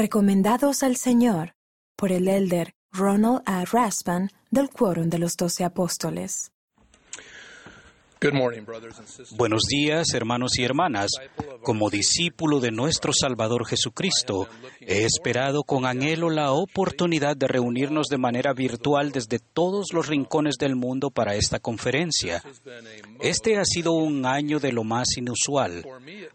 Recomendados al Señor por el elder Ronald A. Raspan del Quórum de los Doce Apóstoles. Buenos días, hermanos y hermanas. Como discípulo de nuestro Salvador Jesucristo, he esperado con anhelo la oportunidad de reunirnos de manera virtual desde todos los rincones del mundo para esta conferencia. Este ha sido un año de lo más inusual.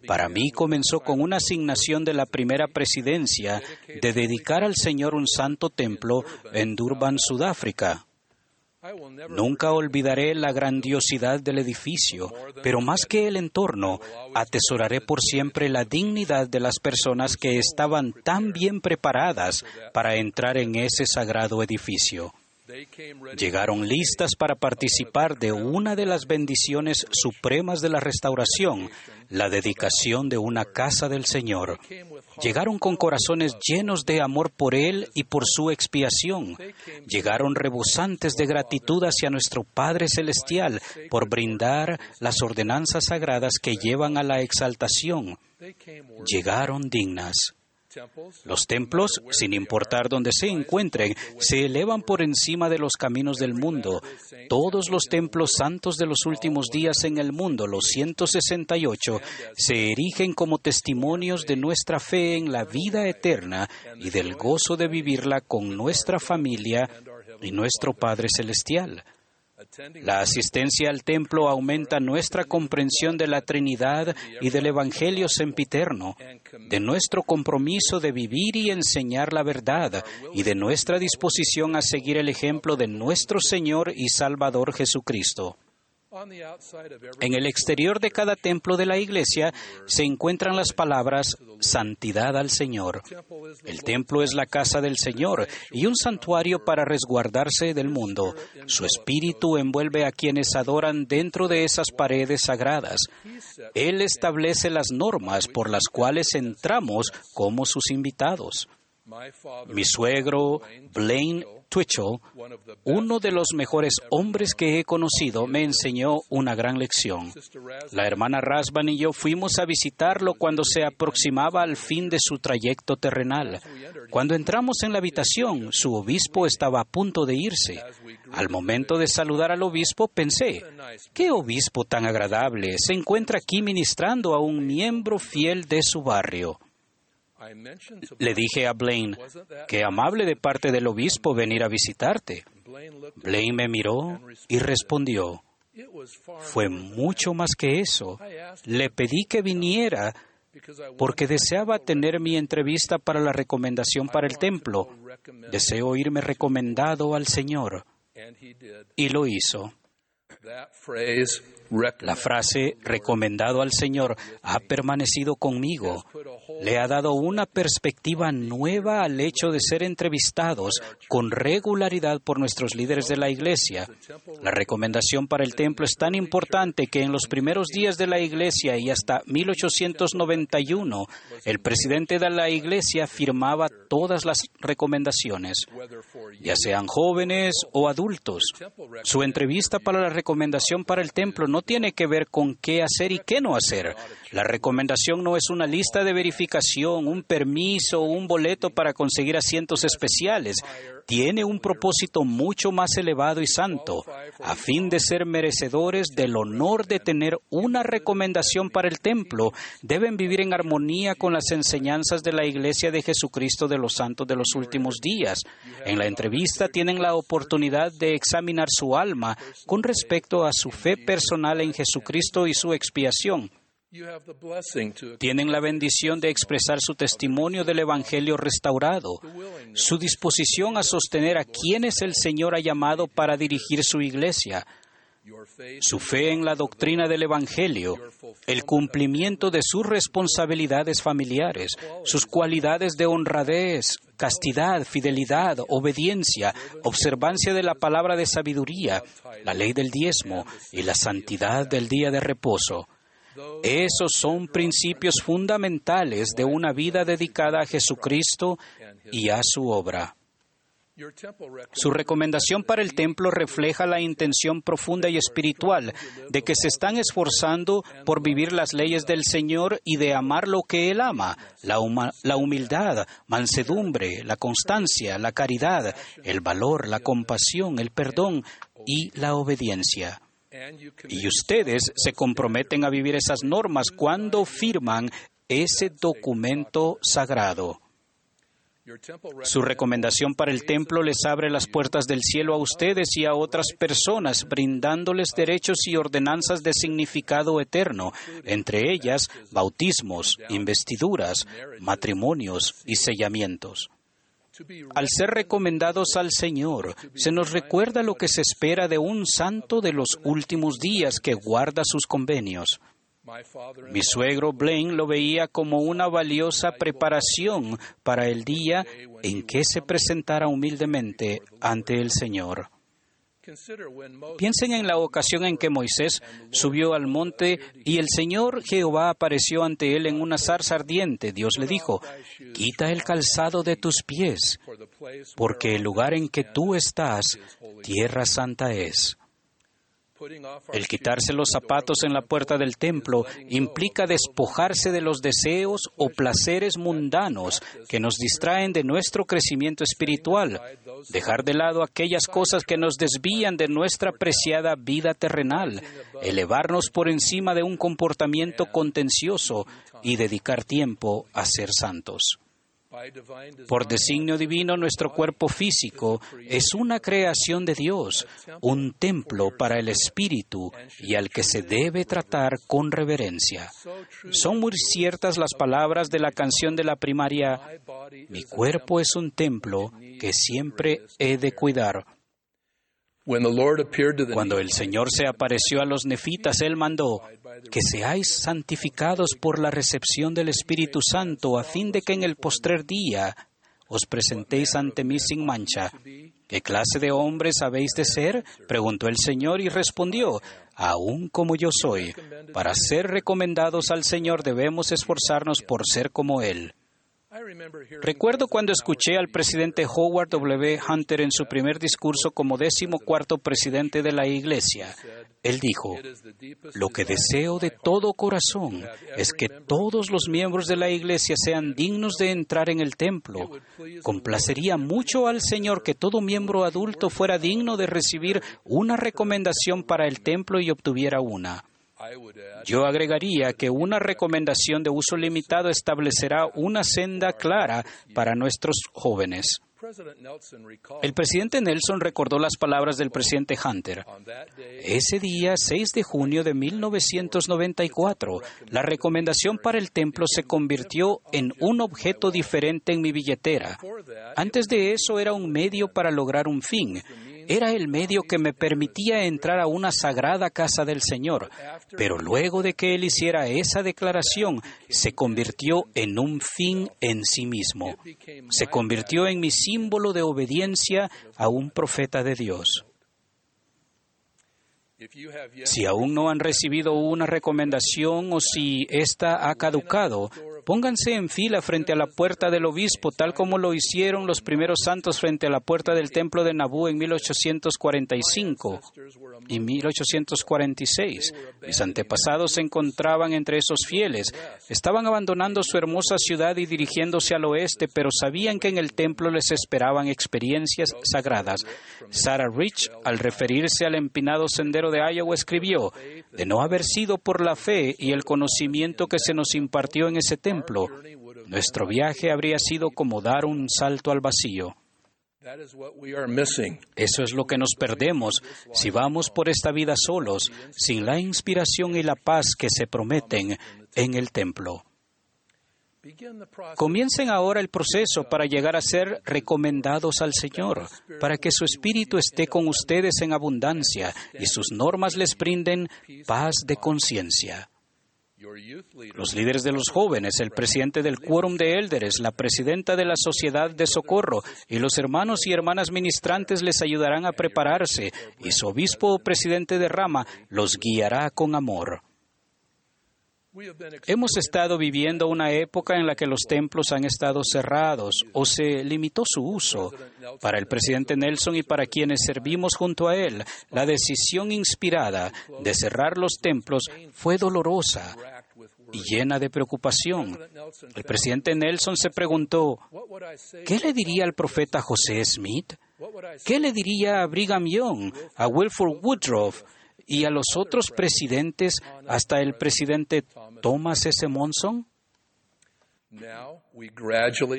Para mí comenzó con una asignación de la primera presidencia de dedicar al Señor un santo templo en Durban, Sudáfrica. Nunca olvidaré la grandiosidad del edificio, pero más que el entorno, atesoraré por siempre la dignidad de las personas que estaban tan bien preparadas para entrar en ese sagrado edificio. Llegaron listas para participar de una de las bendiciones supremas de la restauración, la dedicación de una casa del Señor. Llegaron con corazones llenos de amor por Él y por su expiación. Llegaron rebosantes de gratitud hacia nuestro Padre Celestial por brindar las ordenanzas sagradas que llevan a la exaltación. Llegaron dignas. Los templos, sin importar dónde se encuentren, se elevan por encima de los caminos del mundo. Todos los templos santos de los últimos días en el mundo, los 168, se erigen como testimonios de nuestra fe en la vida eterna y del gozo de vivirla con nuestra familia y nuestro Padre Celestial. La asistencia al templo aumenta nuestra comprensión de la Trinidad y del Evangelio sempiterno, de nuestro compromiso de vivir y enseñar la verdad y de nuestra disposición a seguir el ejemplo de nuestro Señor y Salvador Jesucristo. En el exterior de cada templo de la iglesia se encuentran las palabras santidad al Señor. El templo es la casa del Señor y un santuario para resguardarse del mundo. Su espíritu envuelve a quienes adoran dentro de esas paredes sagradas. Él establece las normas por las cuales entramos como sus invitados. Mi suegro, Blaine Twitchell, uno de los mejores hombres que he conocido, me enseñó una gran lección. La hermana Rasban y yo fuimos a visitarlo cuando se aproximaba al fin de su trayecto terrenal. Cuando entramos en la habitación, su obispo estaba a punto de irse. Al momento de saludar al obispo, pensé, ¿qué obispo tan agradable se encuentra aquí ministrando a un miembro fiel de su barrio? Le dije a Blaine, qué amable de parte del obispo venir a visitarte. Blaine me miró y respondió, fue mucho más que eso. Le pedí que viniera porque deseaba tener mi entrevista para la recomendación para el templo. Deseo irme recomendado al Señor. Y lo hizo. La frase recomendado al Señor ha permanecido conmigo. Le ha dado una perspectiva nueva al hecho de ser entrevistados con regularidad por nuestros líderes de la Iglesia. La recomendación para el templo es tan importante que en los primeros días de la Iglesia y hasta 1891, el presidente de la Iglesia firmaba todas las recomendaciones, ya sean jóvenes o adultos. Su entrevista para la recomendación para el templo no tiene que ver con qué hacer y qué no hacer. La recomendación no es una lista de verificación, un permiso o un boleto para conseguir asientos especiales. Tiene un propósito mucho más elevado y santo, a fin de ser merecedores del honor de tener una recomendación para el templo. Deben vivir en armonía con las enseñanzas de la Iglesia de Jesucristo de los Santos de los últimos días. En la entrevista tienen la oportunidad de examinar su alma con respecto a su fe personal en Jesucristo y su expiación. Tienen la bendición de expresar su testimonio del Evangelio restaurado, su disposición a sostener a quienes el Señor ha llamado para dirigir su iglesia, su fe en la doctrina del Evangelio, el cumplimiento de sus responsabilidades familiares, sus cualidades de honradez, castidad, fidelidad, obediencia, observancia de la palabra de sabiduría, la ley del diezmo y la santidad del día de reposo. Esos son principios fundamentales de una vida dedicada a Jesucristo y a su obra. Su recomendación para el templo refleja la intención profunda y espiritual de que se están esforzando por vivir las leyes del Señor y de amar lo que Él ama, la, la, humildad, mansedumbre, la constancia, la caridad, el valor, la compasión, el perdón y la obediencia. Y ustedes se comprometen a vivir esas normas cuando firman ese documento sagrado. Su recomendación para el templo les abre las puertas del cielo a ustedes y a otras personas, brindándoles derechos y ordenanzas de significado eterno, entre ellas bautismos, investiduras, matrimonios y sellamientos. Al ser recomendados al Señor, se nos recuerda lo que se espera de un santo de los últimos días que guarda sus convenios. Mi suegro Blaine lo veía como una valiosa preparación para el día en que se presentara humildemente ante el Señor. Piensen en la ocasión en que Moisés subió al monte y el Señor Jehová apareció ante él en una zarza ardiente. Dios le dijo, quita el calzado de tus pies, porque el lugar en que tú estás, tierra santa es. El quitarse los zapatos en la puerta del templo implica despojarse de los deseos o placeres mundanos que nos distraen de nuestro crecimiento espiritual, dejar de lado aquellas cosas que nos desvían de nuestra preciada vida terrenal, elevarnos por encima de un comportamiento contencioso y dedicar tiempo a ser santos. Por designio divino, nuestro cuerpo físico es una creación de Dios, un templo para el Espíritu y al que se debe tratar con reverencia. Son muy ciertas las palabras de la canción de la primaria, mi cuerpo es un templo que siempre he de cuidar. Cuando el Señor se apareció a los nefitas, Él mandó que seáis santificados por la recepción del Espíritu Santo, a fin de que en el postrer día os presentéis ante mí sin mancha. ¿Qué clase de hombres habéis de ser? preguntó el Señor y respondió, aún como yo soy. Para ser recomendados al Señor debemos esforzarnos por ser como Él. Recuerdo cuando escuché al presidente Howard W. Hunter en su primer discurso como décimo cuarto presidente de la Iglesia. Él dijo, lo que deseo de todo corazón es que todos los miembros de la Iglesia sean dignos de entrar en el templo. Complacería mucho al Señor que todo miembro adulto fuera digno de recibir una recomendación para el templo y obtuviera una. Yo agregaría que una recomendación de uso limitado establecerá una senda clara para nuestros jóvenes. El presidente Nelson recordó las palabras del presidente Hunter. Ese día, 6 de junio de 1994, la recomendación para el templo se convirtió en un objeto diferente en mi billetera. Antes de eso era un medio para lograr un fin era el medio que me permitía entrar a una sagrada casa del Señor. Pero luego de que él hiciera esa declaración, se convirtió en un fin en sí mismo. Se convirtió en mi símbolo de obediencia a un profeta de Dios. Si aún no han recibido una recomendación o si ésta ha caducado, pónganse en fila frente a la puerta del obispo, tal como lo hicieron los primeros santos frente a la puerta del templo de Nabú en 1845 y 1846. Mis antepasados se encontraban entre esos fieles. Estaban abandonando su hermosa ciudad y dirigiéndose al oeste, pero sabían que en el templo les esperaban experiencias sagradas. Sarah Rich, al referirse al empinado sendero de Iowa, escribió, de no haber sido por la fe y el conocimiento que se nos impartió en ese templo, nuestro viaje habría sido como dar un salto al vacío. Eso es lo que nos perdemos si vamos por esta vida solos, sin la inspiración y la paz que se prometen en el templo. Comiencen ahora el proceso para llegar a ser recomendados al Señor, para que su Espíritu esté con ustedes en abundancia y sus normas les brinden paz de conciencia. Los líderes de los jóvenes, el presidente del Quórum de Élderes, la presidenta de la Sociedad de Socorro y los hermanos y hermanas ministrantes les ayudarán a prepararse y su obispo o presidente de rama los guiará con amor. Hemos estado viviendo una época en la que los templos han estado cerrados o se limitó su uso. Para el presidente Nelson y para quienes servimos junto a él, la decisión inspirada de cerrar los templos fue dolorosa y llena de preocupación. El presidente Nelson se preguntó, ¿qué le diría al profeta José Smith? ¿Qué le diría a Brigham Young, a Wilford Woodruff y a los otros presidentes hasta el presidente Thomas S. Monson?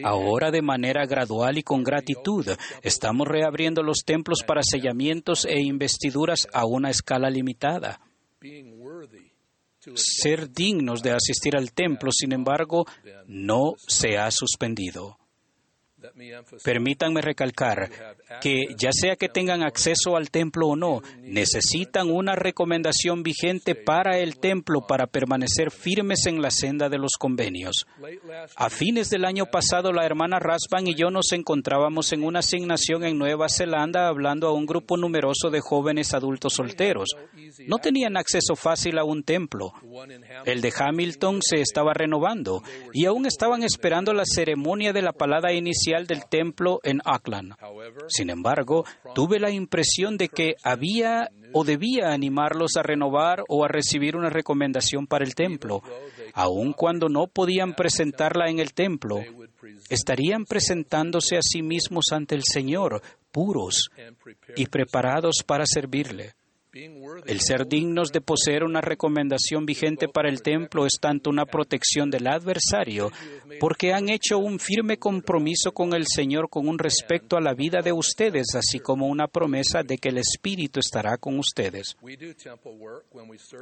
Ahora, de manera gradual y con gratitud, estamos reabriendo los templos para sellamientos e investiduras a una escala limitada. Ser dignos de asistir al templo, sin embargo, no se ha suspendido. Permítanme recalcar que ya sea que tengan acceso al templo o no, necesitan una recomendación vigente para el templo para permanecer firmes en la senda de los convenios. A fines del año pasado, la hermana Rasban y yo nos encontrábamos en una asignación en Nueva Zelanda hablando a un grupo numeroso de jóvenes adultos solteros. No tenían acceso fácil a un templo. El de Hamilton se estaba renovando y aún estaban esperando la ceremonia de la palada inicial del templo en Auckland. Sin embargo, tuve la impresión de que había o debía animarlos a renovar o a recibir una recomendación para el templo. Aun cuando no podían presentarla en el templo, estarían presentándose a sí mismos ante el Señor, puros y preparados para servirle. El ser dignos de poseer una recomendación vigente para el templo es tanto una protección del adversario, porque han hecho un firme compromiso con el Señor con un respecto a la vida de ustedes, así como una promesa de que el Espíritu estará con ustedes.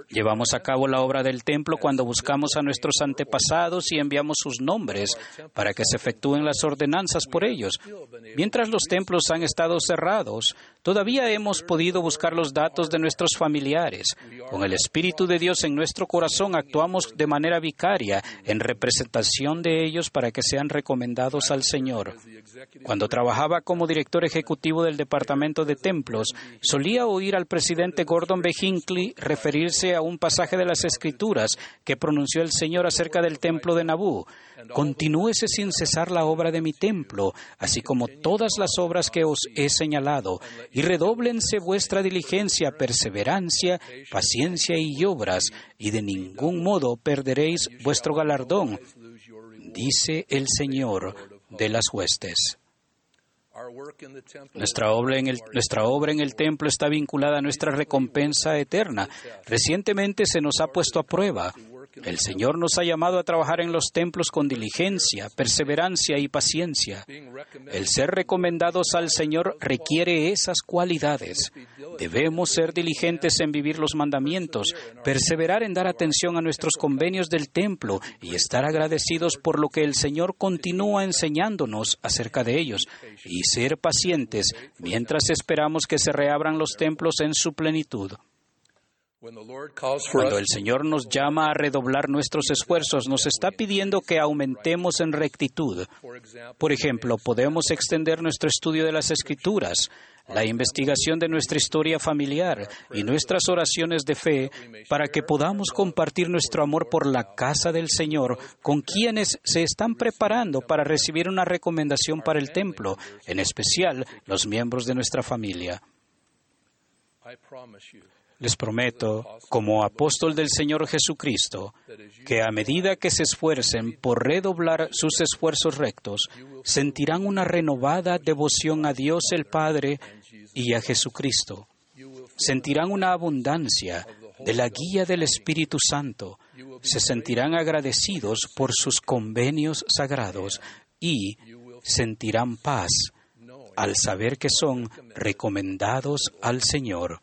Llevamos a cabo la obra del templo cuando buscamos a nuestros antepasados y enviamos sus nombres para que se efectúen las ordenanzas por ellos. Mientras los templos han estado cerrados, todavía hemos podido buscar los datos de nuestros familiares. Con el Espíritu de Dios en nuestro corazón actuamos de manera vicaria en representación de ellos para que sean recomendados al Señor. Cuando trabajaba como director ejecutivo del Departamento de Templos, solía oír al presidente Gordon B. Hinckley referirse a un pasaje de las Escrituras que pronunció el Señor acerca del templo de Nabú. Continúese sin cesar la obra de mi templo, así como todas las obras que os he señalado, y redóblense vuestra diligencia, perseverancia, paciencia y obras, y de ningún modo perderéis vuestro galardón, dice el Señor de las huestes. Nuestra obra, en el, nuestra obra en el templo está vinculada a nuestra recompensa eterna. Recientemente se nos ha puesto a prueba. El Señor nos ha llamado a trabajar en los templos con diligencia, perseverancia y paciencia. El ser recomendados al Señor requiere esas cualidades. Debemos ser diligentes en vivir los mandamientos, perseverar en dar atención a nuestros convenios del templo y estar agradecidos por lo que el Señor continúa enseñándonos acerca de ellos, y ser pacientes mientras esperamos que se reabran los templos en su plenitud. Cuando el Señor nos llama a redoblar nuestros esfuerzos, nos está pidiendo que aumentemos en rectitud. Por ejemplo, podemos extender nuestro estudio de las Escrituras, la investigación de nuestra historia familiar y nuestras oraciones de fe para que podamos compartir nuestro amor por la casa del Señor con quienes se están preparando para recibir una recomendación para el templo, en especial los miembros de nuestra familia. Les prometo, como apóstol del Señor Jesucristo, que a medida que se esfuercen por redoblar sus esfuerzos rectos, sentirán una renovada devoción a Dios el Padre y a Jesucristo. Sentirán una abundancia de la guía del Espíritu Santo. Se sentirán agradecidos por sus convenios sagrados y sentirán paz al saber que son recomendados al Señor.